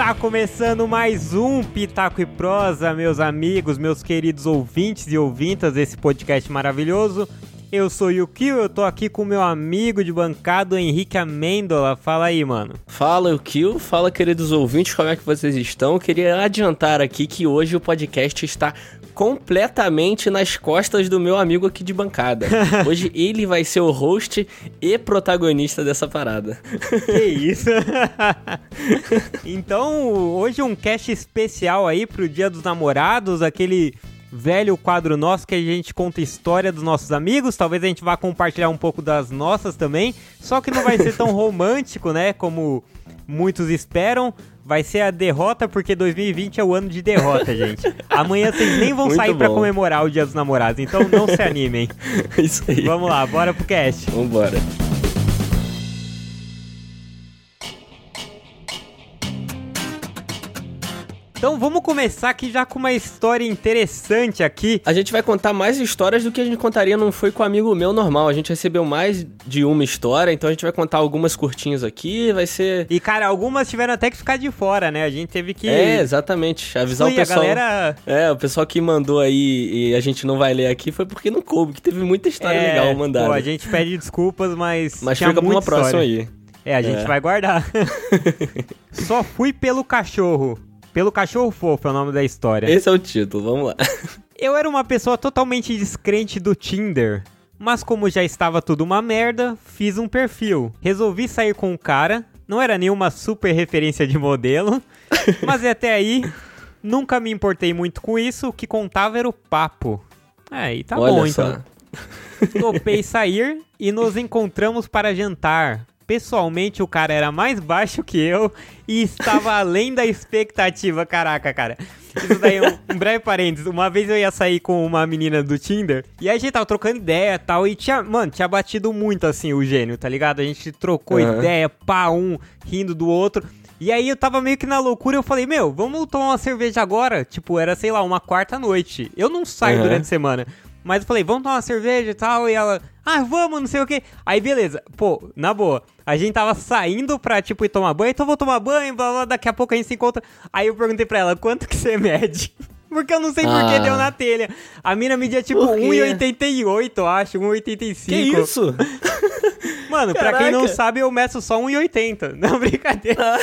Está começando mais um Pitaco e Prosa, meus amigos, meus queridos ouvintes e ouvintas desse podcast maravilhoso. Eu sou o Yukio, eu tô aqui com meu amigo de bancada, Henrique Amêndola. Fala aí, mano. Fala, Yukio. Fala, queridos ouvintes, como é que vocês estão? Eu queria adiantar aqui que hoje o podcast está completamente nas costas do meu amigo aqui de bancada. Hoje ele vai ser o host e protagonista dessa parada. Que isso? então, hoje um cast especial aí pro Dia dos Namorados, aquele velho quadro nosso que a gente conta história dos nossos amigos. Talvez a gente vá compartilhar um pouco das nossas também. Só que não vai ser tão romântico, né? Como muitos esperam. Vai ser a derrota, porque 2020 é o ano de derrota, gente. Amanhã vocês nem vão Muito sair para comemorar o Dia dos Namorados, então não se animem. Isso aí. Vamos lá, bora pro cast. Vambora. Então vamos começar aqui já com uma história interessante aqui. A gente vai contar mais histórias do que a gente contaria não foi com um amigo meu normal. A gente recebeu mais de uma história, então a gente vai contar algumas curtinhas aqui, vai ser... E cara, algumas tiveram até que ficar de fora, né? A gente teve que É, exatamente. Avisar Ui, o pessoal... a galera É, o pessoal que mandou aí e a gente não vai ler aqui foi porque não coube, que teve muita história é, legal mandada. Pô, a gente pede desculpas, mas Mas fica pra uma muita próxima história. aí. É, a gente É. vai guardar. Só fui pelo cachorro. Pelo cachorro fofo é o nome da história. Esse é o título, vamos lá. Eu era uma pessoa totalmente descrente do Tinder. Mas como já estava tudo uma merda, fiz um perfil. Resolvi sair com um cara. Não era nenhuma super referência de modelo. mas até aí, nunca me importei muito com isso. O que contava era o papo. É, e tá Olha bom só. então. Topei sair e nos encontramos para jantar. Pessoalmente, o cara era mais baixo que eu e estava além da expectativa. Caraca, cara. Isso daí é um, um breve parênteses. Uma vez eu ia sair com uma menina do Tinder e aí a gente tava trocando ideia e tal. E tinha, mano, tinha batido muito assim o gênio, tá ligado? A gente trocou Aham. ideia, pá, um rindo do outro. E aí eu tava meio que na loucura, eu falei, meu, vamos tomar uma cerveja agora? Tipo, era, sei lá, uma quarta noite. Eu não saio Aham. durante a semana. Mas eu falei, vamos tomar uma cerveja e tal. E ela, ah, vamos, não sei o que. Aí beleza, pô, na boa. A gente tava saindo pra, tipo, ir tomar banho, então vou tomar banho, blá blá, daqui a pouco a gente se encontra. Aí eu perguntei pra ela, quanto que você mede? Porque eu não sei por que Ah. deu na telha. A mina media tipo Por quê? 1,88, eu acho, 1,85. Que isso? Mano, pra quem não Caraca. sabe, eu meço só 1,80. Não, brincadeira.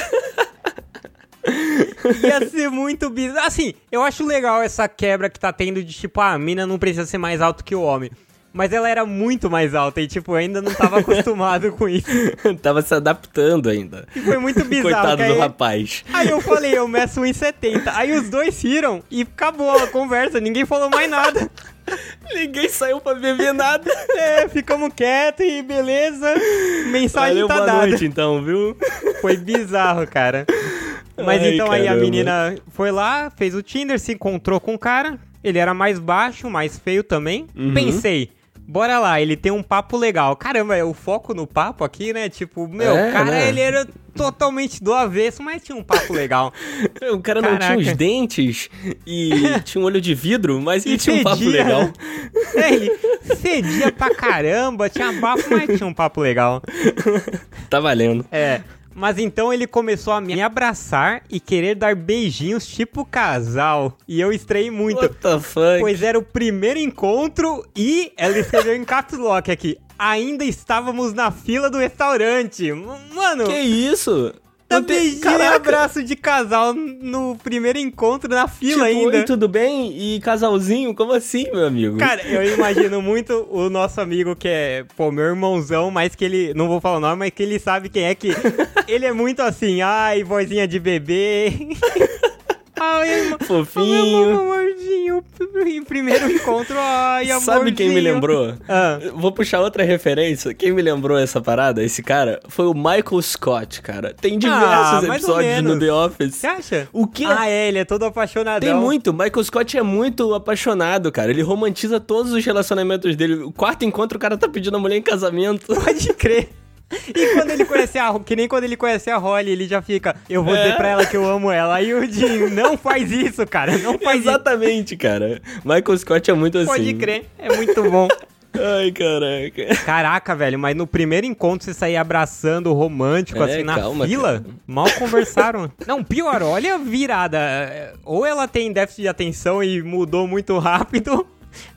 Ia ser muito bizarro. Assim, eu acho legal essa quebra que tá tendo de tipo, ah, a mina não precisa ser mais alto que o homem. Mas ela era muito mais alta e, tipo, eu ainda não tava acostumado com isso. Tava se adaptando ainda. E foi muito bizarro. Coitado que do aí, rapaz. aí eu falei, eu meço 1,70. Aí os dois riram e acabou a conversa, ninguém falou mais nada. Ninguém saiu pra beber nada. É, ficamos quietos e beleza. Mensagem Valeu, tá boa dada. noite então, viu? Foi bizarro, cara. Mas Ai, então aí a caramba. menina foi lá, fez o Tinder, se encontrou com o cara. Ele era mais baixo, mais feio também. Uhum. Pensei, bora lá, ele tem um papo legal. Caramba, é o foco no papo aqui, né? Tipo, meu, É, o cara, né? ele era totalmente do avesso, mas tinha um papo legal. O cara não tinha Caraca. os dentes e tinha um olho de vidro, mas ele E tinha um papo legal. É, ele cedia pra caramba, tinha bafo, mas tinha um papo legal. Tá valendo. É. Mas então ele começou a me abraçar e querer dar beijinhos tipo casal. E eu estranhei muito. What the fuck? Pois era o primeiro encontro e ela escreveu em caps lock aqui. Ainda estávamos na fila do restaurante. Mano, Que isso? Tem- beijinho e Caraca. abraço de casal no primeiro encontro na fila Tipo, ainda. oi, tudo bem? E casalzinho? Como assim, meu amigo? Cara, eu imagino muito o nosso amigo que é, pô, meu irmãozão, mas que ele, não vou falar o nome, mas que ele sabe quem é que. ele é muito assim, ai, vozinha de bebê. ai. Fofinho. Meu amorzinho, em primeiro encontro, ai, amorzinho. Sabe quem me lembrou? Ah. Vou puxar outra referência. Quem me lembrou essa parada, esse cara, foi o Michael Scott, cara. Tem diversos Ah, mais ou episódios no. The Office. Você acha? O que? Ah, é, ele é todo apaixonadão. Tem muito. Michael Scott é muito apaixonado, cara. Ele romantiza todos os relacionamentos dele. O quarto encontro, o cara tá pedindo a mulher em casamento. Pode crer. E quando ele conhece a que nem quando ele conhece a Holly, ele já fica, eu vou É. dizer pra ela que eu amo ela. Aí o Jim, não faz isso, cara, não faz isso. Exatamente, cara. Michael Scott é muito assim. Pode crer, é muito bom. Ai, caraca. Caraca, velho, mas no primeiro encontro você sair abraçando romântico, É, assim, na calma, fila? cara. Mal conversaram. Não, pior, olha a virada. Ou ela tem déficit de atenção e mudou muito rápido,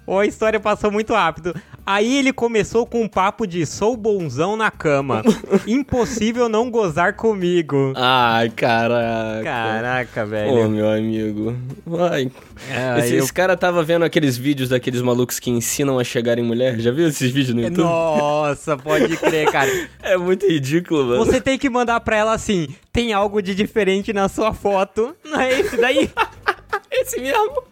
ou a história passou muito rápido. Aí ele começou com um papo de sou bonzão na cama. Impossível não gozar comigo. Ai, caraca. Caraca, Ô, velho. meu amigo. Vai. É, esse, eu- esse cara tava vendo aqueles vídeos daqueles malucos que ensinam a chegar em mulher. Já viu esses vídeos no YouTube? Nossa, pode crer, cara. É muito ridículo, mano. Você tem que mandar pra ela assim: tem algo de diferente na sua foto. Não é esse daí? Esse mesmo.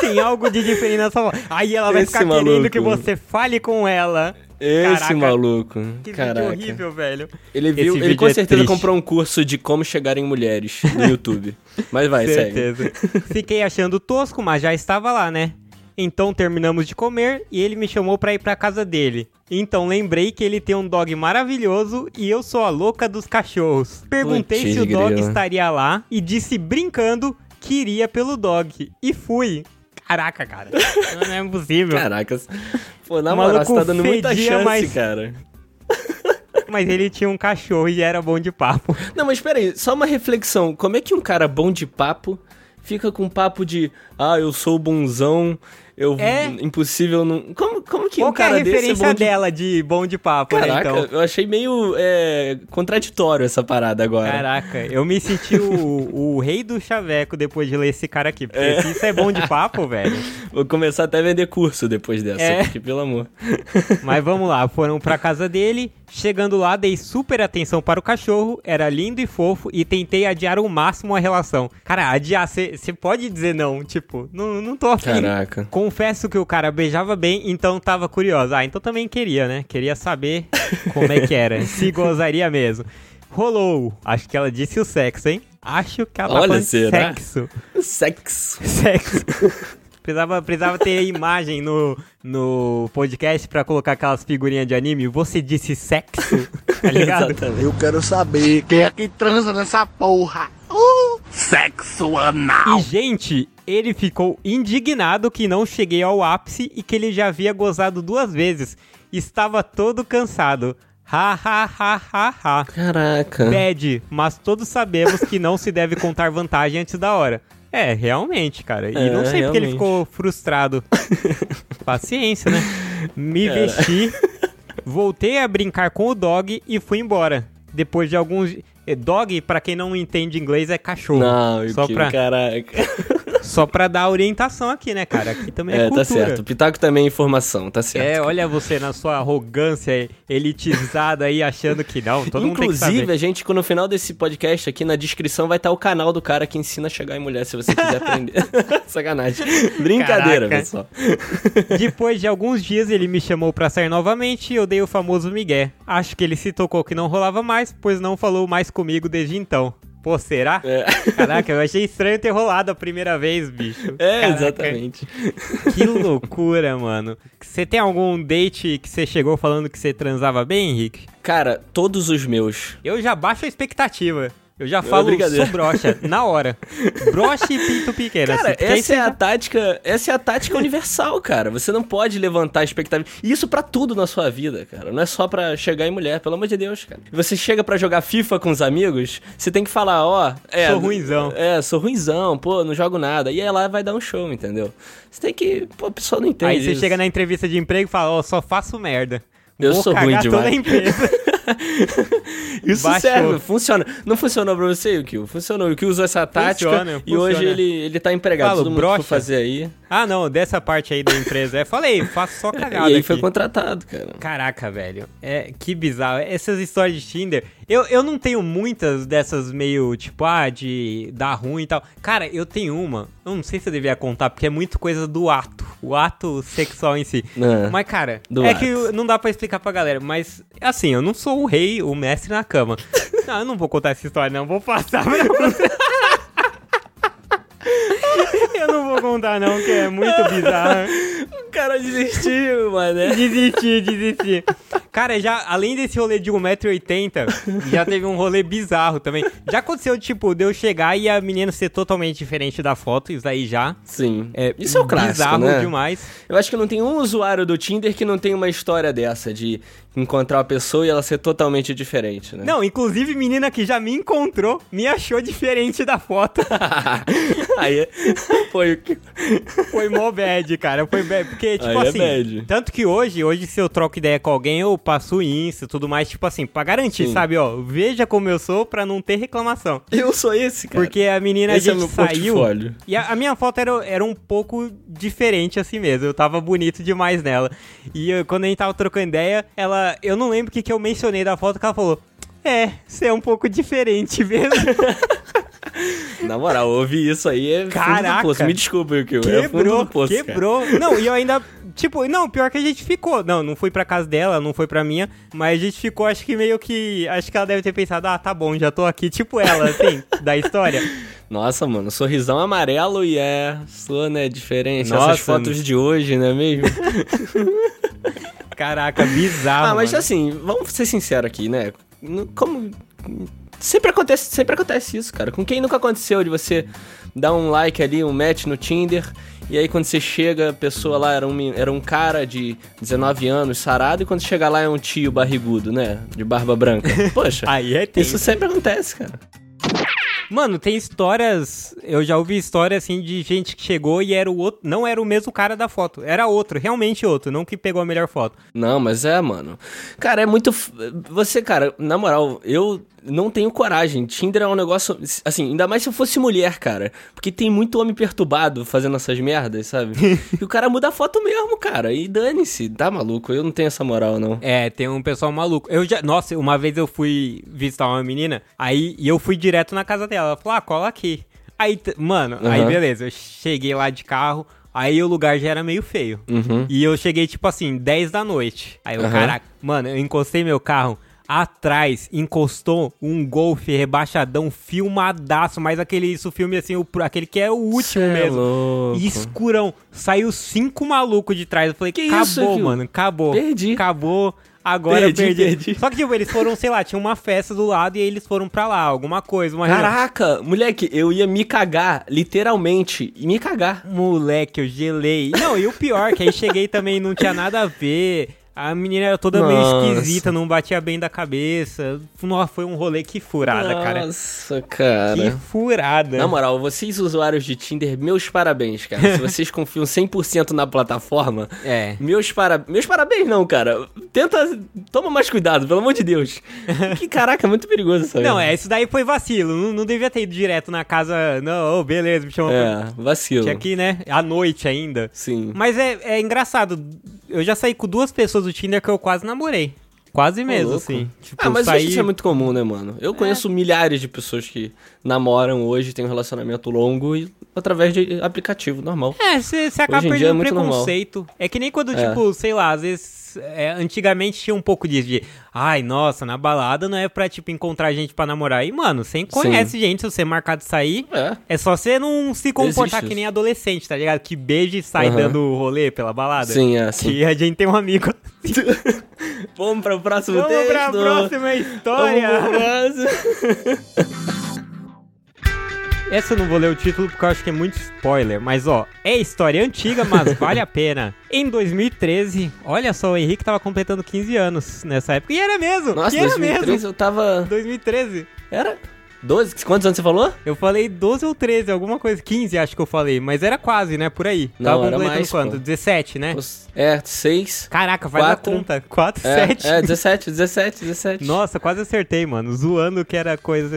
Tem algo de diferente na sua foto. Aí ela vai Esse ficar querendo maluco. que você fale com ela. Esse Caraca, maluco. Que Caraca. vídeo horrível, velho. Ele Esse viu, ele vídeo com é certeza triste. comprou um curso de como chegar em mulheres no YouTube. Mas vai, segue. Certeza. Fiquei achando tosco, mas já estava lá, né? Então terminamos de comer e ele me chamou pra ir pra casa dele. Então lembrei que ele tem um dog maravilhoso e eu sou a louca dos cachorros. Perguntei se o dog grila. estaria lá e disse brincando que iria pelo dog. E fui. Caraca, cara. Não é possível. Caraca. Pô, na moral, você tá dando muita chance, mas- cara. Mas ele tinha um cachorro e era bom de papo. Não, mas pera aí, só uma reflexão. Como é que um cara bom de papo fica com papo de ah, eu sou bonzão, eu É. impossível não. Como, como que Qual um que é a cara é referência de dela de bom de papo, né, Caraca, então? eu achei meio é, contraditório essa parada agora. Caraca, eu me senti o, o rei do chaveco depois de ler esse cara aqui. Porque se isso é bom de papo, velho. Vou começar até a vender curso depois dessa, É. porque pelo amor. Mas vamos lá, foram pra casa dele. Chegando lá, dei super atenção para o cachorro. Era lindo e fofo e tentei adiar o máximo a relação. Cara, adiar, você pode dizer não. Tipo, não, não tô afim. Caraca. Confesso que o cara beijava bem, então tava curiosa. Ah, então também queria, né? Queria saber como é que era. se gozaria mesmo. Rolou. Acho que ela disse o sexo, hein? Acho que ela tá Olha, de será? sexo. Sexo. Sexo. Precisava, precisava ter imagem no, no podcast pra colocar aquelas figurinhas de anime. Você disse sexo, tá ligado? Exatamente. Eu quero saber quem é que transa nessa porra. Uh, sexo anal. E, gente, ele ficou indignado que não cheguei ao ápice e que ele já havia gozado duas vezes. Estava todo cansado. Ha, ha, ha, ha, ha. Caraca. Bad, mas todos sabemos que não se deve contar vantagem antes da hora. É, realmente, cara. E É, não sei porque ele ficou frustrado. Paciência, né? Me Cara. vesti, voltei a brincar com o dog e fui embora. Depois de alguns. eh, Dog, pra quem não entende inglês, é cachorro. Não, só, que, pra, caraca. Só pra dar orientação aqui, né, cara? Aqui também é, É, cultura. tá certo. O Pitaco também é informação, tá certo. É, olha você na sua arrogância elitizada aí, achando que não, todo mundo tem que Inclusive, saber. a gente, no final desse podcast aqui, na descrição vai estar o canal do cara que ensina a chegar em mulher, se você quiser aprender. Sacanagem. Brincadeira, Caraca. pessoal. Depois de alguns dias, ele me chamou pra sair novamente e eu dei o famoso migué. Acho que ele se tocou que não rolava mais, pois não falou mais comigo desde então. Pô, será? É, Caraca, eu achei estranho ter rolado a primeira vez, bicho. é Caraca, exatamente. Que loucura, mano. Você tem algum date que você chegou falando que você transava bem, Henrique? Cara, todos os meus. Eu já baixo a expectativa. Eu já falo, brincadeira. sou brocha, na hora. Brocha e pinto pequeno. Cara, assim, essa é a já- tática, essa é a tática universal, cara. Você não pode levantar a expectativa. Isso pra tudo na sua vida, cara. Não é só pra chegar em mulher, pelo amor de Deus, cara. Você chega pra jogar FIFA com os amigos, você tem que falar, ó, é, Sou ruinzão. É, sou ruinzão, pô, não jogo nada. E aí lá vai dar um show, entendeu? Você tem que, pô, a pessoa não entende. Aí você isso. chega na entrevista de emprego e fala, ó, só faço merda. Eu Vou sou ruim toda a demais. empresa. Isso Baixou. serve, funciona. Não funcionou pra você, Yukio? Funcionou. O Yukio usou essa tática Funciona, e hoje ele, ele tá empregado. Falo, Todo mundo que brocha. fazer aí. ah, não, dessa parte aí da empresa. É, falei, faço só cagada e aí aqui. foi contratado, cara. Caraca, velho. É, que bizarro. Essas histórias de Tinder. Eu, eu não tenho muitas dessas meio, tipo, ah, de dar ruim e tal. Cara, eu tenho uma. Eu não sei se eu devia contar, porque é muito coisa do ato. O ato sexual em si. Ah, Mas, cara, é ato. que não dá pra explicar pra galera. Mas, assim, eu não sou o rei, o mestre na cama. Não, eu não vou contar essa história, não. Vou passar pra você. Eu não vou contar, não, que é muito bizarro. O cara desistiu, mané. Desisti, desisti. Cara, já, além desse rolê de 1,80m, já teve um rolê bizarro também. Já aconteceu, tipo, de eu chegar e a menina ser totalmente diferente da foto, isso aí já. Sim. É, Isso é o clássico, bizarro né? demais. Eu acho que não tem um usuário do Tinder que não tem uma história dessa, de encontrar uma pessoa e ela ser totalmente diferente, né? Não, inclusive menina que já me encontrou, me achou diferente da foto. Aí foi o que. Foi mó bad, cara. Foi bad. Porque, tipo Aí é assim. bad. Tanto que hoje, hoje, se eu troco ideia com alguém, eu passo o Insta e tudo mais, tipo assim, pra garantir, Sim. sabe, ó, veja como eu sou pra não ter reclamação. Eu sou esse, cara. Porque a menina Esse a é gente meu saiu. portfólio. E a, a minha foto era, era um pouco diferente assim mesmo. Eu tava bonito demais nela. E eu- quando a gente tava trocando ideia, ela. Eu não lembro o que, que eu mencionei da foto que ela falou. É, você é um pouco diferente mesmo. Na moral, ouvir isso aí é Caraca. poço. Me desculpa, Yukio. É Quebrou, do poço, cara. quebrou. Não, e eu ainda. Tipo, não, pior que a gente ficou. Não, não fui pra casa dela, não foi pra minha. Mas a gente ficou, acho que meio que. Acho que ela deve ter pensado, ah, tá bom, já tô aqui. Tipo ela, assim, da história. Nossa, mano, sorrisão amarelo e é sua, né, diferença. Nossa, Essas fotos de hoje, não é mesmo? Caraca, bizarro. ah, mas mano. assim, vamos ser sinceros aqui, né? Como. Sempre acontece, sempre acontece isso, cara. Com quem nunca aconteceu de você dar um like ali, um match no Tinder, e aí quando você chega, a pessoa lá era um, era um cara de 19 anos, sarado, e quando chega lá é um tio barrigudo, né? De barba branca. Poxa, Aí é isso sempre acontece, cara. Mano, tem histórias. Eu já ouvi história assim de gente que chegou e era o outro. Não era o mesmo cara da foto. Era outro, realmente outro, não que pegou a melhor foto. Não, mas é, mano. Cara, é muito. Você, cara, na moral, eu não tenho coragem. Tinder é um negócio. Assim, ainda mais se eu fosse mulher, cara. Porque tem muito homem perturbado fazendo essas merdas, sabe? e o cara muda a foto mesmo, cara. E dane-se. Tá maluco? Eu não tenho essa moral, não. É, tem um pessoal maluco. Eu já. Nossa, uma vez eu fui visitar uma menina, aí e eu fui direto na casa dela. Ela falou, ah, cola aqui. Aí, mano, aí Aham. beleza, eu cheguei lá de carro. Aí o lugar já era meio feio. Uhum. E eu cheguei, tipo assim, 10 da noite. Aí eu, Aham. caraca, mano, eu encostei meu carro. Atrás encostou um golfe rebaixadão filmadaço, mas aquele isso filme assim, o, aquele que é o último Cê é mesmo. E escurão. Saiu cinco malucos de trás. Eu falei, Que acabou, isso, mano, acabou. Perdi. Acabou. Agora Perdi, eu perdi. perdi. Só que, tipo, eles foram, sei lá, tinha uma festa do lado e eles foram pra lá, alguma coisa, uma reunião. Caraca, moleque, eu ia me cagar, literalmente. E me cagar. Moleque, eu gelei. Não, e o pior, que aí cheguei também não tinha nada a ver. A menina era toda meio Nossa. esquisita, não batia bem da cabeça. Nossa, foi um rolê que furada, cara. Nossa, cara. Que furada. Na moral, vocês usuários de Tinder, meus parabéns, cara. Se vocês confiam 100% na plataforma, É. meus, para... meus parabéns não, cara. Tenta, toma mais cuidado, pelo amor de Deus. Que caraca, é muito perigoso essa Não, é, isso daí foi vacilo. Não, não devia ter ido direto na casa. Não, ô, beleza, me chamou pra... É, vacilo. Tinha ir, né? À noite ainda. Sim. Mas é, é engraçado. Eu já saí com duas pessoas do Tinder que eu quase namorei. Quase mesmo, assim. Tipo, Ah, mas isso é muito comum, né, mano? Eu conheço milhares de pessoas que namoram hoje, têm um relacionamento longo e através de aplicativo normal. É, você acaba perdendo é o muito normal. preconceito. É que nem quando, É. tipo, sei lá, às vezes. é, antigamente tinha um pouco disso de. Ai, nossa, na balada não é pra, tipo, encontrar gente pra namorar. E, mano, você conhece gente, se você marcar de sair. É. É só você não se comportar Existe que nem adolescente, tá ligado? Que beija e sai Aham. dando rolê pela balada. Sim, é, sim. Que a gente tem um amigo. Vamos para o próximo Vamos texto. pra próxima história. Vamos pro próximo. Essa eu não vou ler o título porque eu acho que é muito spoiler, mas ó, é história antiga, mas vale a pena. Em 2013, olha só, o Henrique tava completando 15 anos nessa época. E era mesmo! Nossa, e era 2003 mesmo! eu tava... 2013. Era 12? Quantos anos você falou? Eu falei 12 ou 13, alguma coisa. 15 acho que eu falei, mas era quase, né? Por aí. Não, tava era mais, quanto? pô. 17, né? É, 6. Caraca, faz Quatro. a conta. 4, É, 7. é, 17, 17, 17. Nossa, quase acertei, mano. Zoando que era coisa.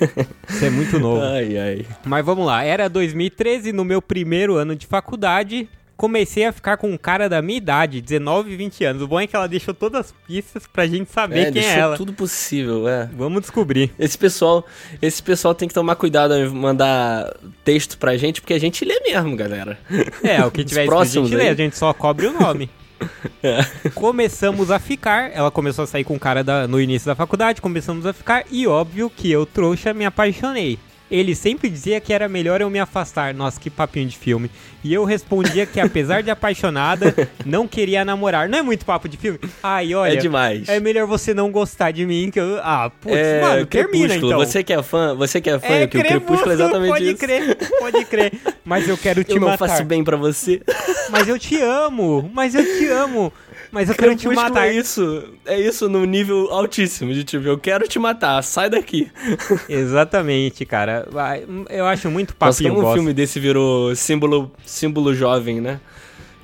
Isso é muito novo. Ai, ai. Mas vamos lá, era 2013, no meu primeiro ano de faculdade, comecei a ficar com um cara da minha idade, 19 e 20 anos. O bom é que ela deixou todas as pistas pra gente saber É, quem é ela. tudo possível, é. Vamos descobrir. Esse pessoal, esse pessoal tem que tomar cuidado em mandar texto pra gente, porque a gente lê mesmo, galera. É, o que tiver escrito a gente lê, a gente só cobre o nome. É. Começamos a ficar, ela começou a sair com o cara da- no início da faculdade, começamos a ficar, e óbvio que eu, trouxa, me apaixonei. Ele sempre dizia que era melhor eu me afastar. Nossa, que papinho de filme. E eu respondia que, apesar de apaixonada, não queria namorar. Não é muito papo de filme? Ai, olha. É demais. É melhor você não gostar de mim, que eu. Ah, putz, É, mano, termina então. Você que é fã, você que é fã, é, que o Crepúsculo é exatamente pode isso. crer, pode crer. Mas eu quero te Eu não matar. faço bem pra você. Mas eu te amo, mas eu te amo. Mas eu quero te matar. é isso. É isso no nível altíssimo. De tipo, eu quero te matar, sai daqui. Exatamente, cara. Eu acho muito Nossa, papinho como um filme desse virou símbolo, símbolo jovem, né?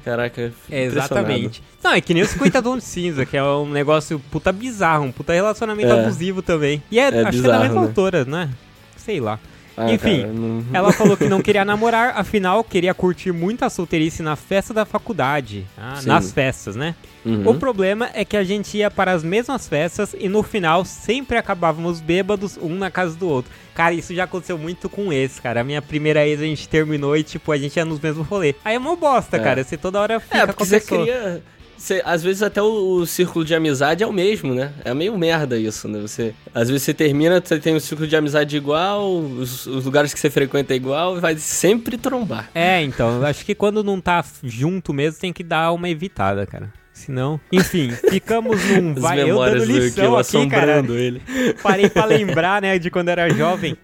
Caraca, É, impressionado. exatamente. Não, é que nem os 50 tons de cinza, que é um negócio puta bizarro, um puta relacionamento É. abusivo também. E é, É acho que é da bizarro, mesma né? autora, né? Sei lá. Ah, Enfim, cara, não- Ela falou que não queria namorar, afinal queria curtir muito a solteirice na festa da faculdade. Ah, nas festas, né? Uhum. O problema é que a gente ia para as mesmas festas e no final sempre acabávamos bêbados, um na casa do outro. Cara, isso já aconteceu muito com esse, cara. A minha primeira ex a gente terminou e, tipo, a gente ia nos mesmos rolês. Aí é uma bosta, É. cara. Você toda hora fica É, com a você pessoa. cria. Você, às vezes até o, o círculo de amizade é o mesmo, né? É meio merda isso, né? Você, às vezes você termina, você tem um círculo de amizade igual, os, os lugares que você frequenta é igual, vai sempre trombar. É, então, acho que quando não tá junto mesmo, tem que dar uma evitada, cara. Senão. Enfim, ficamos num As vai eu dando do lição Kyo aqui, cara. ele. Parei pra lembrar, né, de quando era jovem.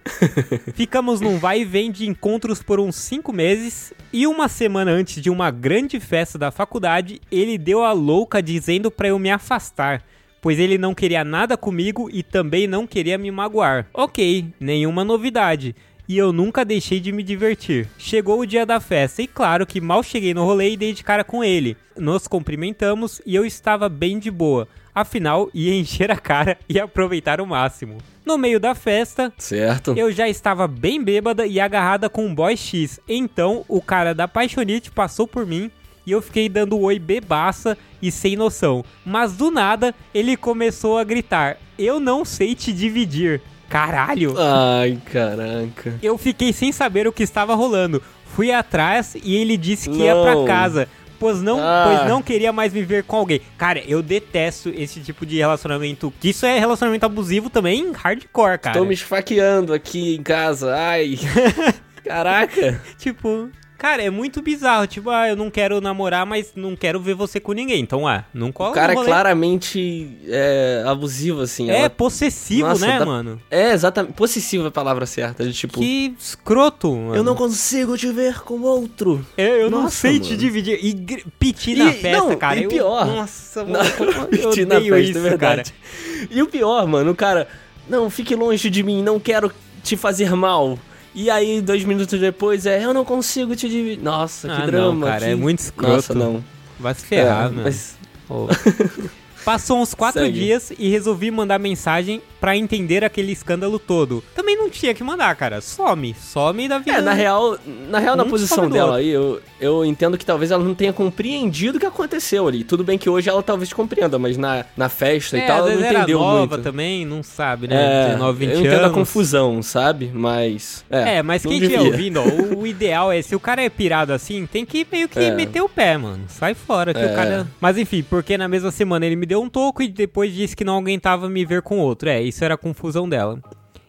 Ficamos num vai e vem de encontros por uns cinco meses. E uma semana antes de uma grande festa da faculdade, ele deu a louca dizendo pra eu me afastar. Pois ele não queria nada comigo e também não queria me magoar. Ok, nenhuma novidade. E eu nunca deixei de me divertir. Chegou o dia da festa e claro que mal cheguei no rolê e dei de cara com ele. Nos cumprimentamos e eu estava bem de boa. Afinal, ia encher a cara e aproveitar o máximo. No meio da festa, Certo? eu já estava bem bêbada e agarrada com um boy X. Então, o cara da Paixonite passou por mim e eu fiquei dando oi bebaça e sem noção. Mas do nada, ele começou a gritar: Eu não sei te dividir. Caralho! Ai, caraca. Eu fiquei sem saber o que estava rolando. Fui atrás e ele disse que ia Não. pra casa. Pois não, Ah. pois não queria mais me ver com alguém. Cara, eu detesto esse tipo de relacionamento. Que isso é relacionamento abusivo também, hardcore, cara. Tô me esfaqueando aqui em casa, ai. Caraca. Tipo, cara, é muito bizarro. Tipo, ah, eu não quero namorar, mas não quero ver você com ninguém. Então, ah, não cola O cara é claramente é, abusivo, assim. É ela- possessivo, Nossa, né, dá- mano? É, exatamente. Possessivo é a palavra certa. De tipo, Que escroto, mano. eu não consigo te ver com outro. Eu, eu não Nossa, sei te mano. dividir. E gr- piti na E- festa, não, cara. e eu- pior. nossa, Não, mano. eu Piti na festa, isso, é verdade. cara. E o pior, mano, o cara, não, fique longe de mim, não quero te fazer mal. E aí, dois minutos depois, é, eu não consigo te dividir. Nossa, que Ah, não, drama. cara, que- é muito escroto. Nossa, não. Vai se ferrar, É, mano. mas- Ô. Passou uns quatro Segue. dias e resolvi mandar mensagem pra entender aquele escândalo todo. Também não tinha que mandar, cara. Some. Some da vida. É, na real, na real, na Um posição sabe do dela aí, eu, eu entendo que talvez ela não tenha compreendido o que aconteceu ali. Tudo bem que hoje ela talvez compreenda, mas na, na festa É, e tal, ela não era entendeu nova muito. também, não sabe, né? É, 19, 20 eu entendo anos. a confusão, sabe? Mas. É, É, mas quem estiver ouvindo, ó, o ideal é, se o cara é pirado assim, tem que meio que É. meter o pé, mano. Sai fora, que É. o cara... Mas enfim, porque na mesma semana ele me deu um toco e depois disse que não aguentava me ver com outro. É, isso era a confusão dela.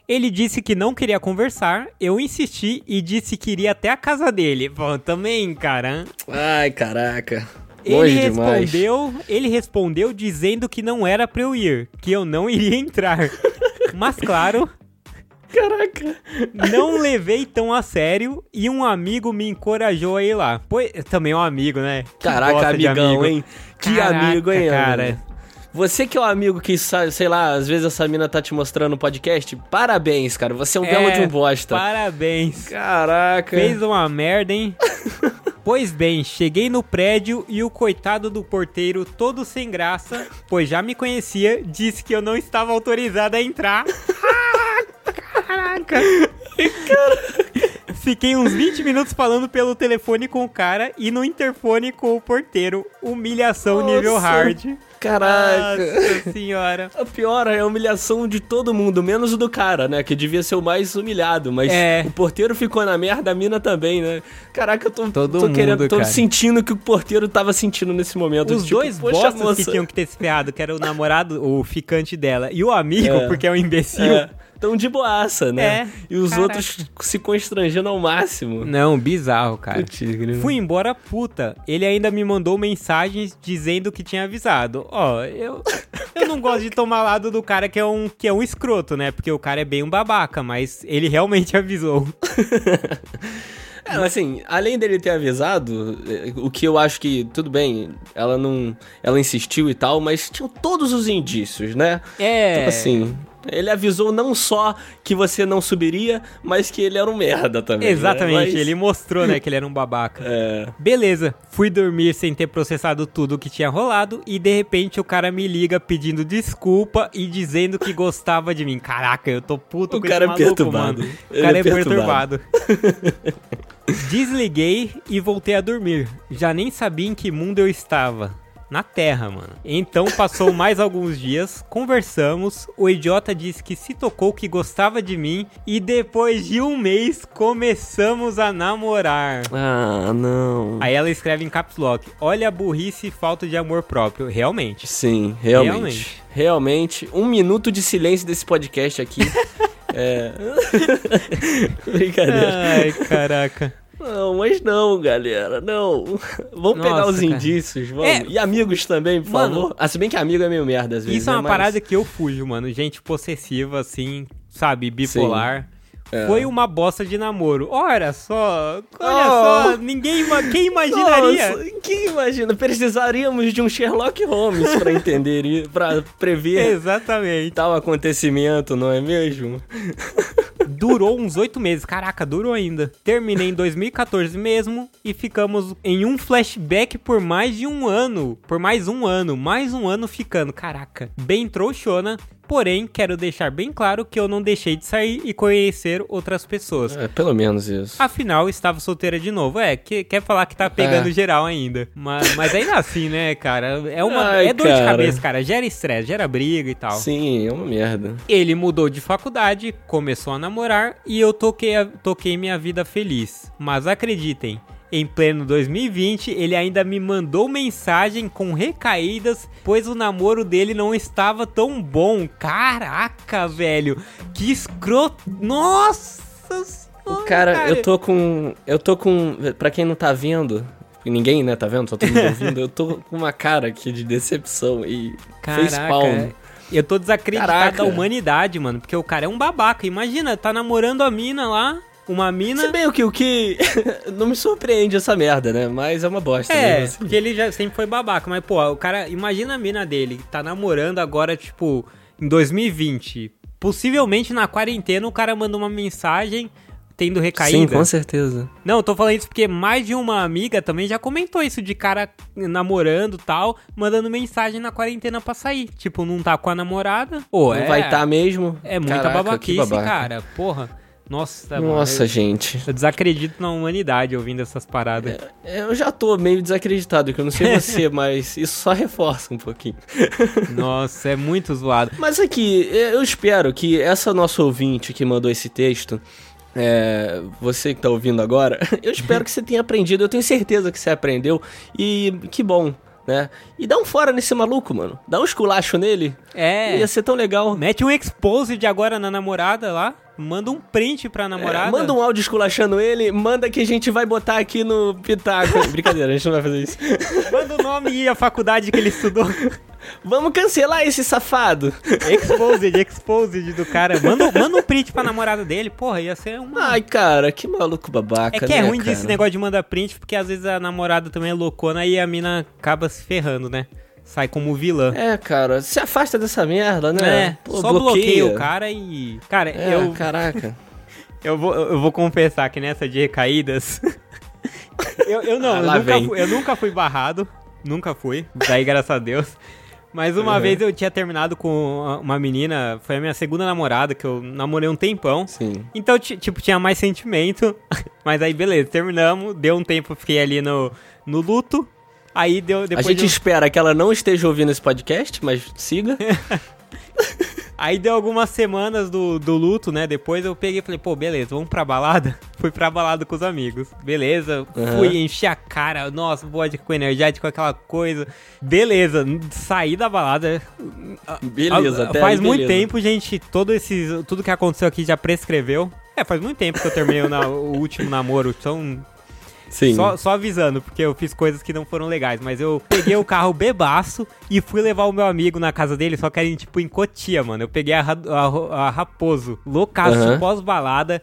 Ele disse que não queria conversar, eu insisti e disse que iria até a casa dele. Bom, também, cara. Ai, caraca. Ele demais. respondeu, ele respondeu dizendo que não era pra eu ir, que eu não iria entrar. Mas claro, Caraca. não levei tão a sério e um amigo me encorajou a ir lá. Pois, também é um amigo, né? Que Caraca, amigão, amigo. hein? Que Caraca, amigo, hein, cara. amigo? Você que é o amigo que, sei lá, às vezes essa mina tá te mostrando o podcast, parabéns, cara. Você é um belo de um bosta. Parabéns. Caraca. Fez uma merda, hein? Pois bem, cheguei no prédio e o coitado do porteiro, todo sem graça, pois já me conhecia, disse que eu não estava autorizado a entrar. Caraca! Fiquei uns 20 minutos falando pelo telefone com o cara e no interfone com o porteiro. Humilhação Nossa. nível hard. Caraca. Nossa senhora. A pior é a humilhação de todo mundo, menos o do cara, né? Que devia ser o mais humilhado, mas É. o porteiro ficou na merda, a mina também, né? Caraca, eu tô, Todo tô mundo, querendo, tô cara. sentindo o que o porteiro tava sentindo nesse momento. Os tipo, dois moça. que tinham que ter se ferrado, que era o namorado, o ficante dela, e o amigo, É. porque é um imbecil. É. tão de boaça, né? É, e os caraca. outros se constrangendo ao máximo. Não, bizarro, cara. O tigre. Fui embora puta. Ele ainda me mandou mensagens dizendo que tinha avisado. Ó, eu, eu não gosto de tomar lado do cara que é, um, que é um escroto, né? Porque o cara é bem um babaca, mas ele realmente avisou. É, mas assim, além dele ter avisado, eh, o que eu acho que, tudo bem, ela não. Ela insistiu e tal, mas tinham todos os indícios, né? É. Tipo assim. Ele avisou não só que você não subiria, mas que ele era um merda também. né? Exatamente, Mas- ele mostrou, né, que ele era um babaca. É. Beleza, fui dormir sem ter processado tudo o que tinha rolado e de repente o cara me liga pedindo desculpa e dizendo que gostava de mim. Caraca, eu tô puto O com cara esse é maluco, perturbado. mano. O cara é é perturbado. perturbado. Desliguei e voltei a dormir. Já nem sabia em que mundo eu estava. Na Terra, mano. Então passou mais alguns dias, conversamos. O idiota disse que se tocou que gostava de mim. E depois de um mês começamos a namorar. Ah, não. Aí ela escreve em caps lock: Olha a burrice e falta de amor próprio. Realmente. Sim, realmente. Realmente. Realmente. Um minuto de silêncio desse podcast aqui. é. Brincadeira. Ai, caraca. Não, mas não, galera, não. Vamos pegar Nossa, os cara. indícios, vamos. É. E amigos também, por Mano, favor. Ah, se bem que amigo é meio merda às vezes. Isso é né, uma mas- parada que eu fujo, mano. Gente possessiva, assim, sabe? Bipolar. É. Foi uma bosta de namoro. Olha só, olha Oh. só, ninguém, ima- quem imaginaria? Nossa, quem imagina? Precisaríamos de um Sherlock Holmes pra entender e pra prever Exatamente. tal acontecimento, não é mesmo? Durou uns oito meses. Caraca, durou ainda. Terminei em 2014 mesmo e ficamos em um flashback por mais de um ano. Por mais um ano. Mais um ano ficando. Caraca. Bem trouxona. Porém, quero deixar bem claro que eu não deixei de sair e conhecer outras pessoas. É, pelo menos isso. Afinal, estava solteira de novo. É, que, quer falar que tá pegando É. geral ainda. Mas, mas ainda assim, né, cara? É, uma, Ai, é dor de cara. cabeça, cara. Gera estresse, gera briga e tal. Sim, é uma merda. Ele mudou de faculdade, começou a namorar e eu toquei, a- toquei minha vida feliz. Mas acreditem, em pleno 2020 ele ainda me mandou mensagem com recaídas, pois o namoro dele não estava tão bom. Caraca, velho, que escroto. Nossa senhora, Cara, eu tô com. Eu tô com. Pra quem não tá vendo. Ninguém, né, tá vendo? Só todo mundo ouvindo. Eu tô com uma cara aqui de decepção e facepalm. Eu tô desacreditado Caraca. da humanidade, mano, porque o cara é um babaca. Imagina, tá namorando a mina lá, uma mina. Se bem o que o que. não me surpreende essa merda, né? Mas é uma bosta. É, assim. porque ele já sempre foi babaca. Mas, pô, o cara, imagina a mina dele, que tá namorando agora, tipo, em 2020. Possivelmente na quarentena o cara manda uma mensagem tendo recaída. Sim, com certeza. Não, eu tô falando isso porque mais de uma amiga também já comentou isso de cara namorando tal, mandando mensagem na quarentena pra sair. Tipo, não tá com a namorada. Pô, Não é, vai estar mesmo. É muita Caraca, babaquice, babaca. cara. Porra. Nossa, Nossa, gente. eu desacredito na humanidade ouvindo essas paradas. É, Eu já tô meio desacreditado, que eu não sei você, mas isso só reforça um pouquinho. Nossa, é muito zoado. Mas aqui, eu espero que essa nossa ouvinte que mandou esse texto, é, você que tá ouvindo agora, eu espero que você tenha aprendido, eu tenho certeza que você aprendeu, e que bom, né? E dá um fora nesse maluco, mano. Dá um esculacho nele. É. Ia ser tão legal. Mete um expose de agora na namorada lá. Manda um print pra namorada. É, manda um áudio esculachando ele, manda que a gente vai botar aqui no Pitaco. Brincadeira, a gente não vai fazer isso. Manda o nome e a faculdade que ele estudou. Vamos cancelar esse safado. exposed, exposed do cara. Manda, manda um print pra namorada dele. Porra, ia ser uma. Ai, cara, que maluco babaca, é que é né, ruim cara? desse negócio de mandar print, porque às vezes a namorada também é loucona e a mina acaba se ferrando, né? Sai como vilã. É, cara, se afasta dessa merda, É, né? Pô, só bloqueia o cara e. Cara, É, eu, caraca. eu, vou, eu vou confessar que nessa de recaídas. eu, eu não, Ah, eu, nunca fui, eu nunca fui barrado. Nunca fui. Daí, graças a Deus. Mas uma Uhum. vez eu tinha terminado com uma menina, foi a minha segunda namorada, que eu namorei um tempão. Sim. Então, ti- tipo, tinha mais sentimento. Mas aí, beleza, terminamos. Deu um tempo, eu fiquei ali no, no luto. Aí deu A depois. gente de espera que ela não esteja ouvindo esse podcast, mas siga. Aí deu algumas semanas do, do luto, né? Depois eu peguei e falei, pô, beleza, vamos pra balada? Fui pra balada com os amigos. Beleza, Aham. fui encher a cara, nossa, vodka com energético, aquela coisa. Beleza, saí da balada. Beleza, Ah, até Faz muito beleza. tempo, gente, todo esse, tudo que aconteceu aqui já prescreveu. É, faz muito tempo que eu terminei o, na- o último namoro, então Sim. só, só avisando, porque eu fiz coisas que não foram legais. Mas eu peguei o carro bebaço e fui levar o meu amigo na casa dele, só que era tipo em Cotia, mano. Eu peguei a, a- a Raposo, loucaço, Aham. pós-balada,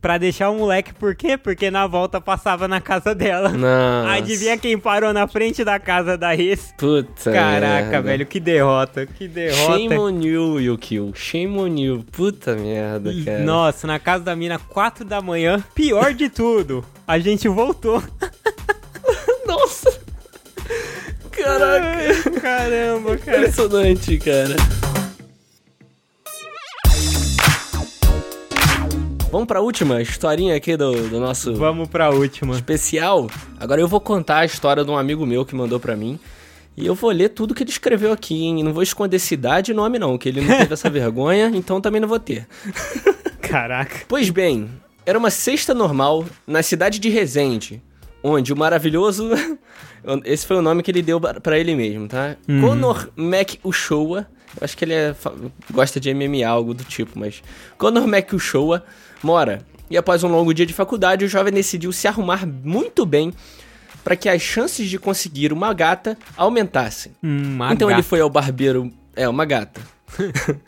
pra deixar o moleque, por quê? Porque na volta passava na casa dela. Nossa. Adivinha quem parou na frente da casa da ex? Puta Caraca, merda. velho, que derrota, que derrota. Shame on you, Yukio. Shame on you. Puta merda, cara. Nossa, na casa da mina, 4 da manhã. Pior de tudo, a gente voltou. Nossa. Caraca. Caramba, cara. Impressionante, cara. Vamos pra última historinha aqui do, do nosso Vamos pra última. especial. Agora eu vou contar a história de um amigo meu que mandou pra mim. E eu vou ler tudo que ele escreveu aqui, hein? Não vou esconder cidade e nome, não, que ele não teve essa vergonha, então também não vou ter. Caraca. Pois bem, era uma sexta normal na cidade de Resende, onde o maravilhoso. Esse foi o nome que ele deu pra ele mesmo, tá? Conor Mac Uchoa. Eu acho que ele é gosta de MMA, algo do tipo, mas. Conor Mac Uchoa mora. E após um longo dia de faculdade, o jovem decidiu se arrumar muito bem para que as chances de conseguir uma gata aumentassem. Uma Então ele gata. foi ao barbeiro. É, uma gata.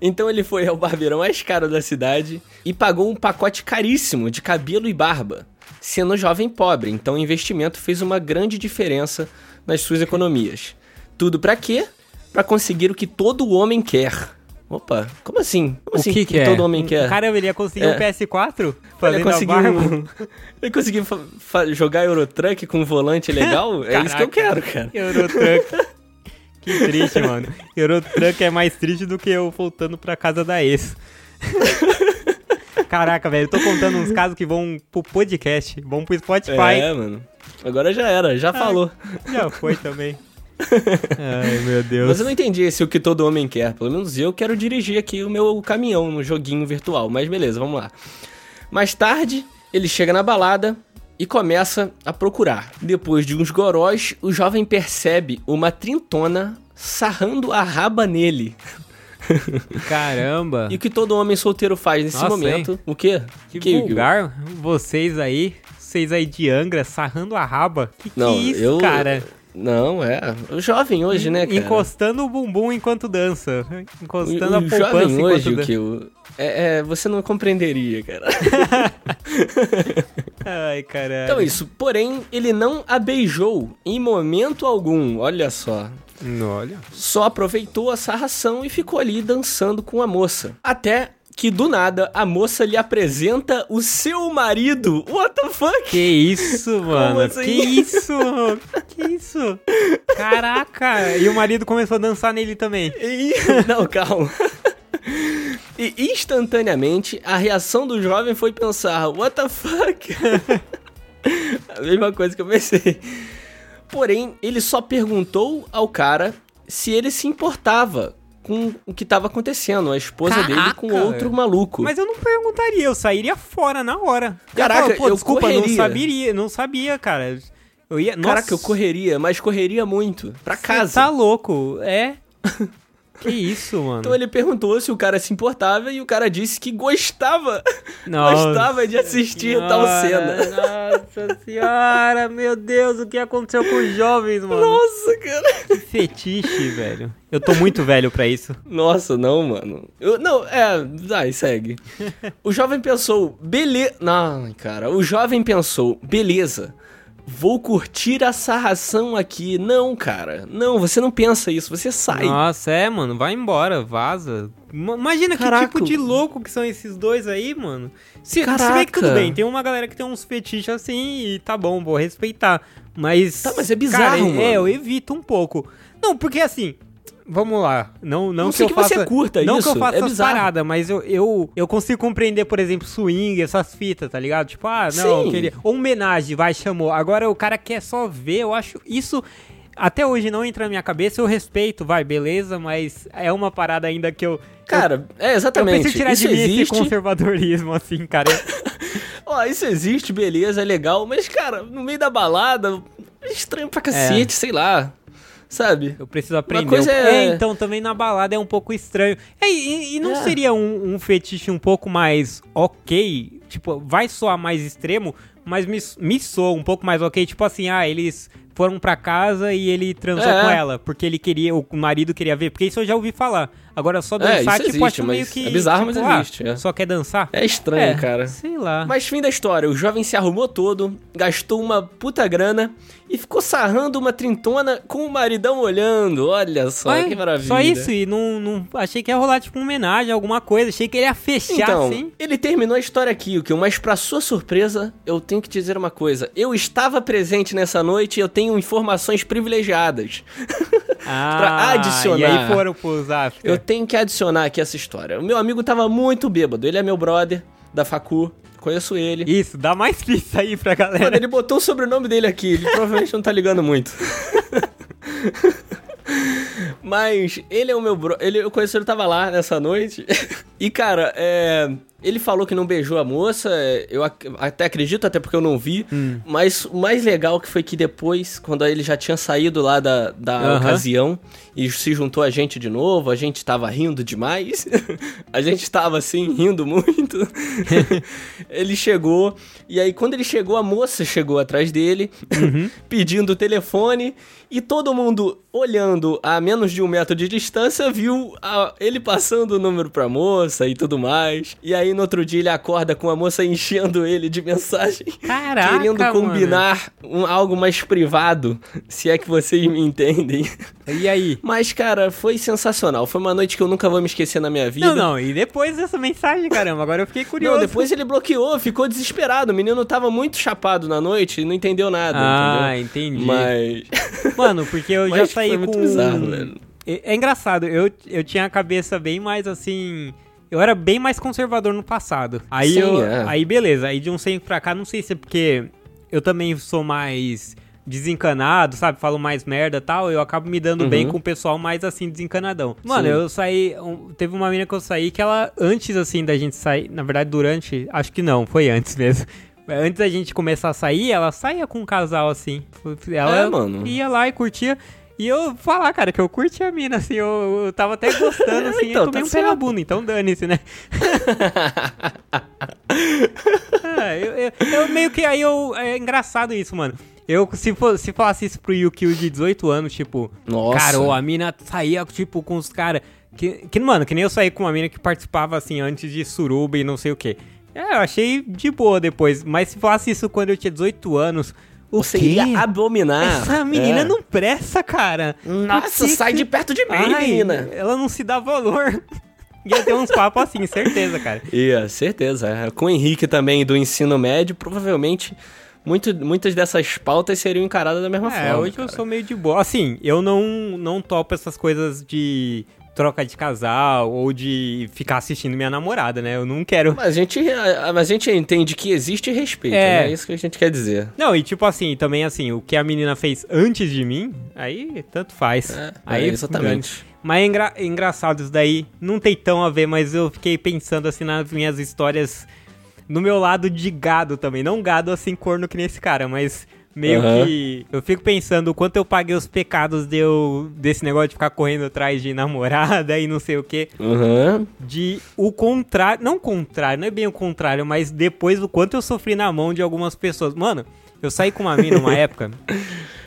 então ele foi ao barbeiro mais caro da cidade e pagou um pacote caríssimo de cabelo e barba, sendo jovem pobre. Então o investimento fez uma grande diferença nas suas economias. Tudo pra quê? Pra conseguir o que todo homem quer. Opa, como assim? Como O assim que, que é? todo homem quer? Caramba, ele ia conseguir É. um PS4 ele fazendo a conseguiu, um- ele conseguiu jogar Eurotruck com um volante legal? é isso que eu quero, cara. Eurotruck. que triste, mano. Eurotruck é mais triste do que eu voltando pra casa da ex. Caraca, velho, eu tô contando uns casos que vão pro podcast, vão pro Spotify. É, mano. Agora já era, já falou. Já foi também. Ai, meu Deus. Mas eu não entendi esse o que todo homem quer. Pelo menos eu quero dirigir aqui o meu caminhão no joguinho virtual. Mas beleza, vamos lá. Mais tarde, ele chega na balada e começa a procurar. Depois de uns gorós, o jovem percebe uma trintona sarrando a raba nele. Caramba. E o que todo homem solteiro faz nesse Nossa, momento? O quê? Que Que- vulgar. Vocês aí, vocês aí de Angra, sarrando a raba. Que que Não, é isso, eu. cara? Não, é. O jovem hoje, né, cara? Encostando o bumbum enquanto dança. O, Encostando a o poupança jovem enquanto hoje, o dança. que eu... É, é, você não compreenderia, cara. Ai, caralho. Então é isso. Porém, ele não a beijou em momento algum. Olha só. Olha. Só aproveitou a sarração e ficou ali dançando com a moça. Até que do nada a moça lhe apresenta o seu marido. What the fuck? Que isso, mano? assim? Que isso? Que isso? Caraca! E o marido começou a dançar nele também. E... Não, calma. E instantaneamente a reação do jovem foi pensar: What the fuck? a mesma coisa que eu pensei. Porém, ele só perguntou ao cara se ele se importava com o que estava acontecendo, a esposa dele com Caraca! outro maluco. Mas eu não perguntaria, eu sairia fora na hora. Caraca, falo, Pô, eu desculpa, não correria. sabia, não sabia, cara. Eu ia. Caraca, eu Nossa, correria, mas correria muito. Pra cê casa. Tá louco, é? Que isso, mano? Então ele perguntou se o cara se importava e o cara disse que gostava. Nossa gostava de assistir tal cena. Nossa senhora, meu Deus, o que aconteceu com os jovens, mano? Nossa, cara. Que fetiche, velho. Eu tô muito velho pra isso. Nossa, não, mano. Eu, não, é, vai, segue. O jovem pensou, beleza. Não, cara. O jovem pensou, beleza. Vou curtir a sarração aqui. Não, cara. Não, você não pensa isso. Você sai. Nossa, é, mano, vai embora, vaza. Ma- Imagina Caraca. que tipo de louco que são esses dois aí, mano. Se, se Caraca. bem que tudo bem, tem uma galera que tem uns fetiches assim e tá bom, vou respeitar. Mas. Tá, mas é bizarro, cara, mano. É, eu evito um pouco. Não, porque assim. Vamos lá. Não, não, Não que sei eu que você faça, curta não isso, que eu faça é essas paradas, mas eu, eu, eu consigo compreender, por exemplo, swing, essas fitas, tá ligado? Tipo, ah, não, Sim. queria. Ou homenagem, vai, chamou. Agora o cara quer só ver, eu acho isso até hoje não entra na minha cabeça, eu respeito, vai, beleza, mas é uma parada ainda que eu. Cara, é eu exatamente. preciso tirar isso de mim esse existe. conservadorismo, assim, cara. Ó, isso existe, beleza, é legal, mas, cara, no meio da balada, é estranho pra cacete, sei lá. Sabe? Eu preciso aprender. coisa um- é- então também na balada é um pouco estranho. É, e, e não É. seria um, um fetiche um pouco mais ok? Tipo, vai soar mais extremo, mas me, me soa um pouco mais ok. Tipo assim, ah, eles foram pra casa e ele transou É. com ela, porque ele queria, o marido queria ver. Porque isso eu já ouvi falar. Agora só É, dançar, isso tipo, existe, meio mas que. é bizarro, tipo, mas ah, existe, é. Só quer dançar? É estranho, cara. Sei lá. Mas fim da história, o jovem se arrumou todo, gastou uma puta grana e ficou sarrando uma trintona com o maridão olhando. Olha só, que maravilha. Só isso, e não, não. Achei que ia rolar, tipo, uma homenagem, alguma coisa. Achei que ele ia fechar Então, assim. ele terminou a história aqui, o que? Mas pra sua surpresa, eu tenho que dizer uma coisa. Eu estava presente nessa noite e eu tenho informações privilegiadas. Ah, adicionar. E aí foram pros África. Eu tenho que adicionar aqui essa história. O meu amigo tava muito bêbado. Ele é meu brother da facu. Conheço ele. Isso, dá mais pista aí pra Mano, galera. ele botou o sobrenome dele aqui. Ele provavelmente não tá ligando muito. Mas ele é o meu bro. Ele, eu conheci ele tava lá nessa noite. E, cara, é. Ele falou que não beijou a moça, é, eu ac- até acredito, até porque eu não vi. Hum. Mas o mais legal que foi que depois, quando ele já tinha saído lá da, da Aham. ocasião e se juntou a gente de novo, a gente tava rindo demais. a gente tava assim, rindo muito. ele chegou, e aí quando ele chegou, a moça chegou atrás dele, Uhum. pedindo o telefone, e todo mundo olhando a menos de um metro de distância viu a- ele passando o número pra moça e tudo mais. E aí no outro dia ele acorda com a moça enchendo ele de mensagem. Caraca, Querendo combinar um- algo mais privado, se é que vocês me entendem. E aí? Mas, cara, foi sensacional. Foi uma noite que eu nunca vou me esquecer na minha vida. Não, não, e depois dessa mensagem, caramba, agora eu fiquei curioso. Não, depois ele bloqueou, ficou desesperado. O menino tava muito chapado na noite e não entendeu nada, Ah, entendeu? entendi. Mas. Mano, porque eu já Mas saí foi com... muito bizarro, velho. É, é engraçado, eu, eu tinha a cabeça bem mais assim... Eu era bem mais conservador no passado. Aí Sim, eu, é. aí beleza, aí de um tempo pra cá, não sei se é porque eu também sou mais desencanado, sabe? Falo mais merda e tal, eu acabo me dando bem Uhum. com o pessoal mais assim, desencanadão. Mano, Sim. eu saí. um- teve uma mina que eu saí que ela, antes assim da gente sair, na verdade, durante. Acho que não, foi antes mesmo. Antes da gente começar a sair, ela saía com um casal assim. Ela É, mano. ia lá e curtia. E eu falar, cara, que eu curti a mina, assim, eu, eu tava até gostando, assim, Então, eu tomei tá um pé na bunda, então dane-se, né? É, eu, eu- eu meio que aí eu. É engraçado isso, mano. Eu, se, for, se falasse isso pro Yukio de 18 anos, tipo, Nossa. cara, ou a mina saía, tipo, com os caras. Que, que, mano, que nem eu saí com uma mina que participava assim antes de suruba e não sei o que. É, eu achei de boa depois. Mas se falasse isso quando eu tinha 18 anos. O Você quê? ia abominar. Essa menina É. não presta, cara. Nossa, que sai que- de perto de mim, Ai, menina. Ela não se dá valor. Ia ter uns papos assim, certeza, cara. Ia, certeza. É, Com o Henrique também do ensino médio, provavelmente muito, muitas dessas pautas seriam encaradas da mesma É, forma. hoje eu cara. sou meio de boa. Assim, eu não, não topo essas coisas de troca de casal ou de ficar assistindo minha namorada, né? Eu não quero. Mas a gente, a, a gente entende que existe respeito, É. né? É isso que a gente quer dizer. Não, e tipo assim, também assim, o que a menina fez antes de mim, aí tanto faz. É, aí é, exatamente. Mas é, engra- é engraçado isso daí. Não tem tão a ver, mas eu fiquei pensando assim nas minhas histórias no meu lado de gado também. Não gado assim corno que nem esse cara, mas meio Aham. que. Eu fico pensando o quanto eu paguei os pecados de eu, desse negócio de ficar correndo atrás de namorada e não sei o que. Aham. De o contrário. Não o contrário, não é bem o contrário, mas depois do quanto eu sofri na mão de algumas pessoas. Mano, eu saí com uma mina uma época.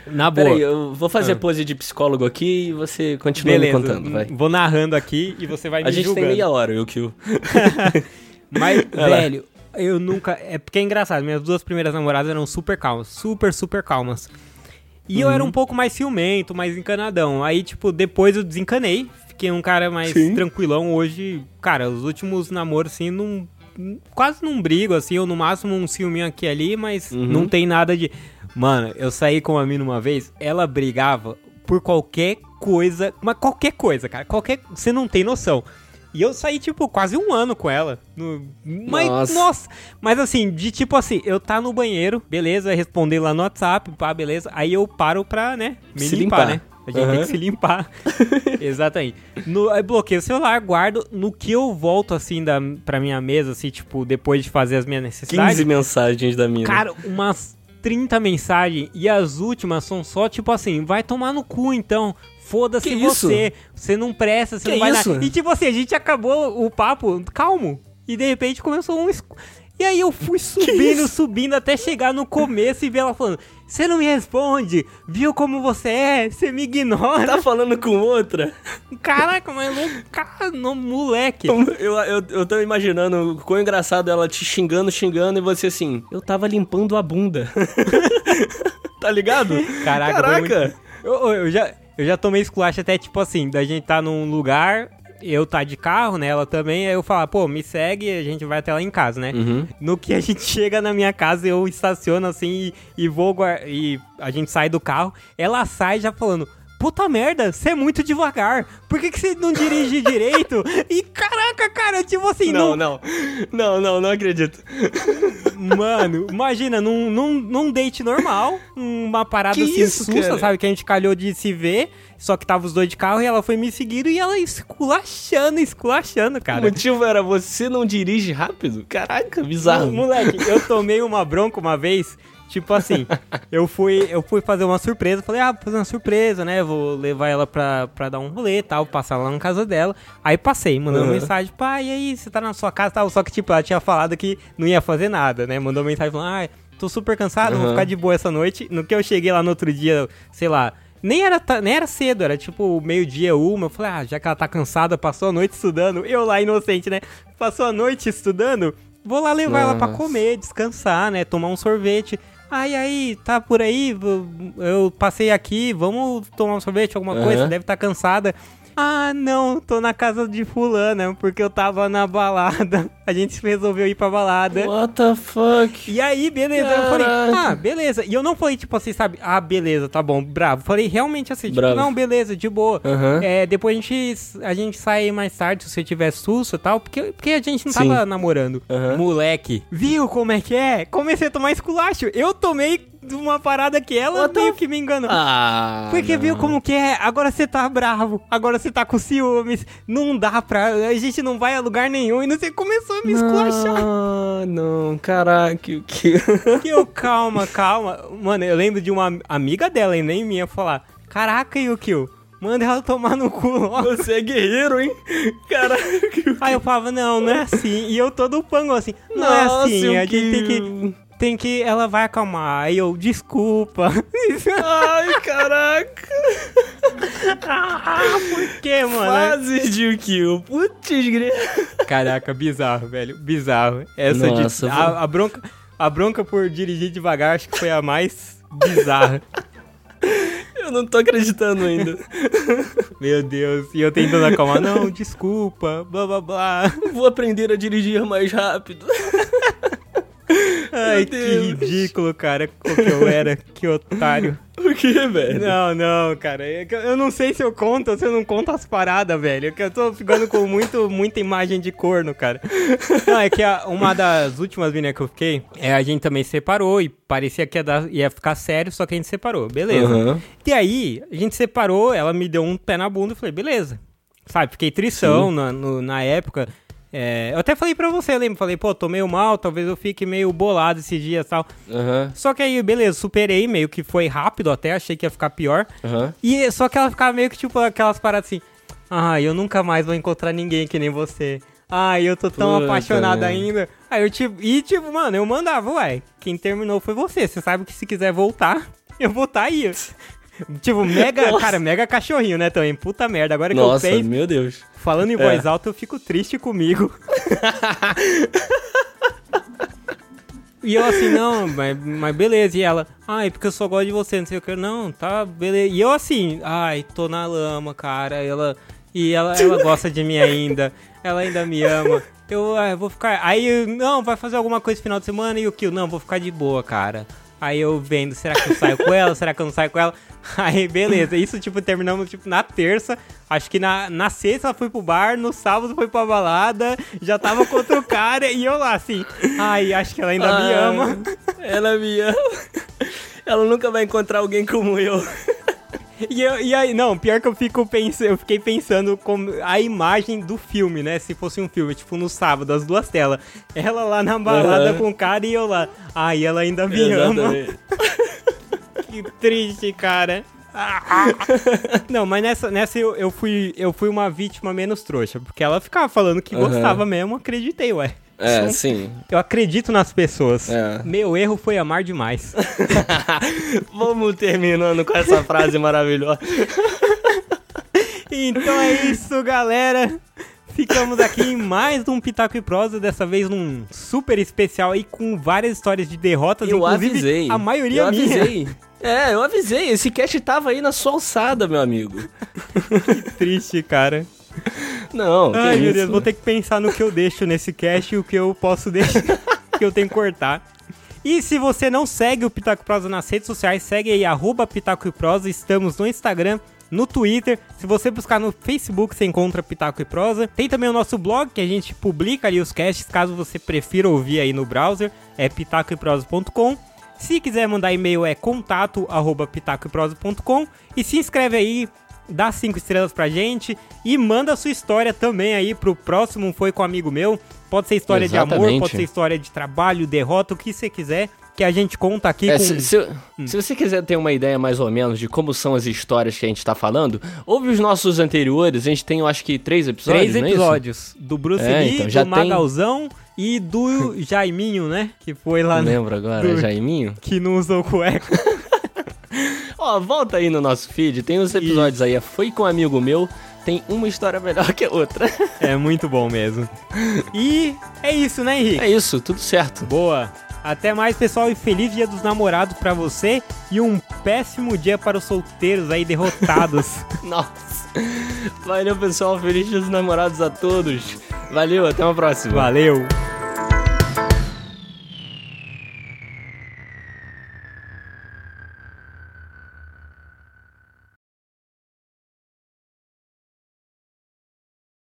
Na boa. Peraí, eu vou fazer Ah. pose de psicólogo aqui e você continua Beleza, me contando, vai. vou narrando aqui e você vai me A gente julgando. tem meia hora, Yukio. Mas, Vai lá. velho, eu nunca. É porque é engraçado, minhas duas primeiras namoradas eram super calmas. Super, super calmas. E eu era Uhum. um pouco mais ciumento, mais encanadão. Aí, tipo, depois eu desencanei. Fiquei um cara mais Sim. tranquilão. Hoje, cara, os últimos namoros, assim, não. Quase não brigo, assim, ou no máximo um ciúminho aqui e ali, mas Uhum. não tem nada de. Mano, eu saí com uma mina uma vez, ela brigava por qualquer coisa, mas qualquer coisa, cara, qualquer. Você não tem noção. E eu saí, tipo, quase um ano com ela. No... Mas, Nossa. nossa. Mas assim, de tipo assim, eu tá no banheiro, beleza, responder lá no WhatsApp, pá, beleza. Aí eu paro pra, né, me Se limpar, limpar. né? A gente tem Aham. que se limpar. Exatamente. No, aí bloqueio o celular, guardo. No que eu volto, assim, da, pra minha mesa, assim, tipo, depois de fazer as minhas necessidades. 15 mensagens da mina. Cara, umas 30 mensagens e as últimas são só tipo assim, vai tomar no cu então. Foda-se você. Você não presta, você Que não vai isso? nada. E tipo assim, a gente acabou o papo calmo. E de repente começou um. E aí eu fui subindo, subindo até chegar no começo e ver ela falando: Você não me responde, viu como você é? Você me ignora. Tá falando com outra? Caraca, mas louco, cara, no, moleque. Eu, eu, eu tô imaginando o quão engraçado ela te xingando, xingando, e você assim, eu tava limpando a bunda. tá ligado? Caraca, foi muito- Caraca. Eu, eu já, eu já tomei esculacho até, tipo assim, da gente tá num lugar, eu tá de carro, né? Ela também, aí eu falar, pô, me segue, a gente vai até lá em casa, né? Uhum. No que a gente chega na minha casa, eu estaciono assim e, e vou e a gente sai do carro, ela sai já falando. Puta merda, você é muito devagar. Por que, que você não dirige direito? E caraca, cara, tipo assim, Não, não, não. Não, não, não acredito. Mano, imagina, num, num, num date normal, uma parada Que assim, isso, sussa, cara? sabe? Que a gente calhou de se ver, só que tava os dois de carro e ela foi me seguindo e ela esculachando, esculachando, O cara. motivo era você não dirige rápido? Caraca, bizarro. Moleque, eu tomei uma bronca uma vez, tipo assim, eu fui, eu fui fazer uma surpresa, falei, ah, vou fazer uma surpresa, né? Vou levar ela pra, pra dar um rolê e tal, passar lá na casa dela. Aí passei, mandando Uhum. mensagem, pai, e aí, você tá na sua casa tal? Só que, tipo, ela tinha falado que não ia fazer nada, né? Mandou mensagem falando, ah, tô super cansado, vou Uhum. ficar de boa essa noite. No que eu cheguei lá no outro dia, sei lá. Nem era, nem era cedo, era tipo meio-dia, uma. Eu falei, ah, já que ela tá cansada, passou a noite estudando. Eu lá, inocente, né? Passou a noite estudando. Vou lá levar ela pra Nossa. comer, descansar, né? Tomar um sorvete. Ai, aí, tá por aí? Eu passei aqui, vamos tomar um sorvete, alguma coisa? Aham. Você deve estar cansada. Ah, não, tô na casa de fulana, porque eu tava na balada. A gente resolveu ir pra balada. What the fuck? E aí, beleza. Eu falei, Caraca. ah, beleza. E eu não falei, tipo assim, sabe? Ah, beleza, tá bom, bravo. Falei realmente assim, tipo, Bravo. não, beleza, de boa. Aham. É, depois a gente, a gente sai mais tarde, se você tiver susto e tal, porque, porque a gente não Sim. tava namorando. Aham. Moleque, viu como é que é? Comecei a tomar esculacho. Eu tomei de uma parada que ela meio que me enganou. Ah. Porque não. viu como que é? Agora você tá bravo, agora você tá com ciúmes, não dá pra. A gente não vai a lugar nenhum e não sei, começou a me esculachar. Ah, não, caraca, o que. E eu, calma, calma. Mano, eu lembro de uma amiga dela e nem minha falar: Caraca, Yukio, manda ela tomar no cu logo. Você é guerreiro, hein? Caraca. Aí eu falava: Não, não é assim. E eu todo pango assim: Não é Nossa, assim, a gente tem que. Tem que. Ela vai acalmar. Aí eu, desculpa. Ai, caraca. Por que, mano? Fases de Yukio. Putz, grilo. Caraca, bizarro, velho. Bizarro. Essa Nossa, de, a, a bronca, a bronca por dirigir devagar acho que foi a mais bizarra. Eu não tô acreditando ainda. Meu Deus. E eu tentando acalmar. Não, desculpa. Blá blá blá. Vou aprender a dirigir mais rápido. Ai, que ridículo, cara. Como que eu era. Que otário. O que, velho? Não, não, cara. É Eu não sei se eu conto ou se eu não conto as paradas, velho. É que eu tô ficando com muito, muita imagem de corno, cara. Não, é que a- uma das últimas meninas que eu fiquei, é, a gente também separou e parecia que ia, dar- ia ficar sério, só que a gente separou. Beleza. Aham. E aí, a gente separou, ela me deu um pé na bunda e falei, beleza. Sabe, fiquei tristão na, no- na época. É, eu até falei pra você, lembra? Falei, pô, tô meio mal, talvez eu fique meio bolado esses dias e tal. Aham. Só que aí, beleza, superei, meio que foi rápido até, achei que ia ficar pior. Aham. E só que ela ficava meio que tipo aquelas paradas assim. Ah, eu nunca mais vou encontrar ninguém que nem você. Ah, eu tô tão Puta apaixonada merda. ainda. Aí eu tipo, e tipo, mano, eu mandava, ué. Quem terminou foi você. Você sabe que se quiser voltar, eu vou tá aí. Tipo, mega, Nossa. cara, mega cachorrinho, né, também. Puta merda. Agora que Nossa, eu penso, meu Deus. falando em É. voz alta, eu fico triste comigo. E eu assim, não, mas, mas beleza. E ela, ai, porque eu só gosto de você, não sei o que. Não, tá, beleza. E eu assim, ai, tô na lama, cara. Ela, e ela, ela gosta de mim ainda. Ela ainda me ama. Eu, ah, eu vou ficar. Aí, não, vai fazer alguma coisa no final de semana e o que? Não, vou ficar de boa, cara. Aí eu vendo, será que eu saio com ela? Será que eu não saio com ela? Aí, beleza. Isso, tipo, terminamos, tipo, na terça. Acho que na, na sexta ela foi pro bar, no sábado foi pra balada, já tava com outro cara e eu lá, assim. Ai, acho que ela ainda me Ah, ama. Ela me ama. Ela nunca vai encontrar alguém como eu. E, eu, e aí, não, pior que eu fico pensando, eu fiquei pensando como a imagem do filme, né? Se fosse um filme, tipo, no sábado, as duas telas. Ela lá na balada Aham. com o cara e eu lá. Ai, ela ainda me ama. Exatamente. Que triste, cara. Não, mas nessa, nessa eu, eu, fui, eu fui uma vítima menos trouxa, porque ela ficava falando que Aham. gostava mesmo, acreditei, ué. É, sim. Eu acredito nas pessoas. É. Meu erro foi amar demais. Vamos terminando com essa frase maravilhosa. Então é isso, galera. Ficamos aqui em mais um Pitaco e Prosa, dessa vez num super especial aí com várias histórias de derrotas, Eu avisei. a maioria eu minha. avisei. É, eu avisei. Esse cast tava aí na sua alçada, meu amigo. Triste, cara. Não, Ai, meu isso. Deus, vou ter que pensar no que eu deixo nesse cast e o que eu posso deixar, que eu tenho que cortar. E se você não segue o Pitaco e Prosa nas redes sociais, segue aí, arroba Pitaco e Prosa. Estamos no Instagram, no Twitter. Se você buscar no Facebook, você encontra Pitaco e Prosa. Tem também o nosso blog, que a gente publica ali os casts, caso você prefira ouvir aí no browser. É pitacoeprosa.com. Se quiser mandar e-mail é contato arroba pitacoeprosa.com. E se inscreve aí, dá cinco estrelas pra gente e manda a sua história também aí pro próximo Foi com um Amigo Meu. Pode ser história de amor, Exatamente. pode ser história de trabalho, derrota, o que você quiser, que a gente conta aqui É, com... se, se- Hum. se você quiser ter uma ideia mais ou menos de como são as histórias que a gente tá falando, ouve os nossos anteriores. A gente tem, eu acho que, três episódios, Três é episódios. Do Bruce É, Lee, então do tem- Magalzão e do Jaiminho, né? Que foi lá Não lembro agora, do- Jaiminho? Que não usou cueca. Ó, volta aí no nosso feed, tem os episódios aí. Foi com um amigo meu, tem uma história melhor que a outra. É muito bom mesmo. E é isso, né, Henrique? É isso, tudo certo. Boa. Até mais, pessoal, e feliz Dia dos Namorados pra você e um péssimo dia para os solteiros aí derrotados. Nossa. Valeu, pessoal. Feliz dia dos namorados a todos. Valeu, até uma próxima. Valeu.